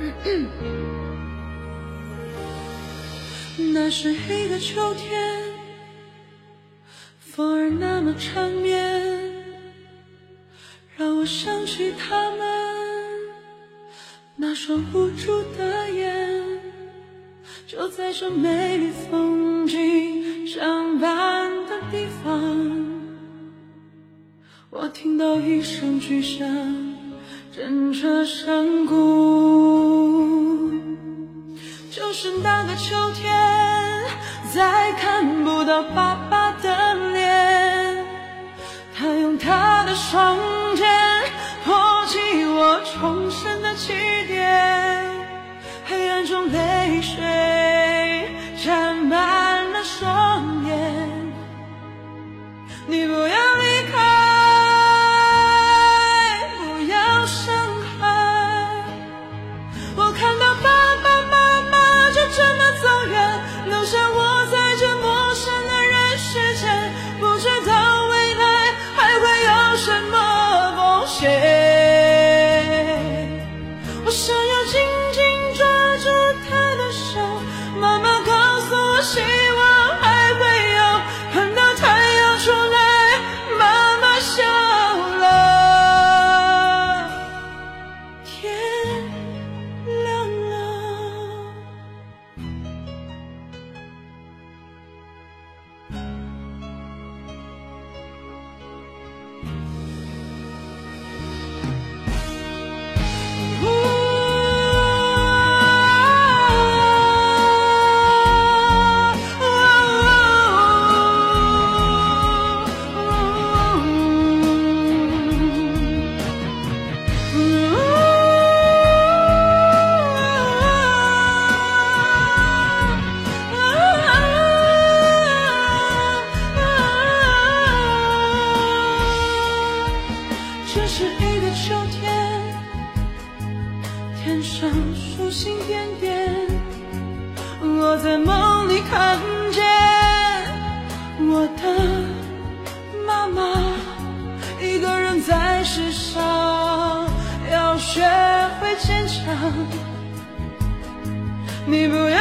那是一个秋天，风儿那么缠绵，让我想起他们那双无助的眼。就在这美丽风景相伴的地方，我听到一声巨响，震彻山谷。就是那个秋天，再看不到爸爸的脸，他用他的双肩托起我重生的起点，黑暗中泪水沾满了双眼，你不要离开，不要伤害。我看天上繁星点点，我在梦里看见我的妈妈，一个人在世上，要学会坚强。你不要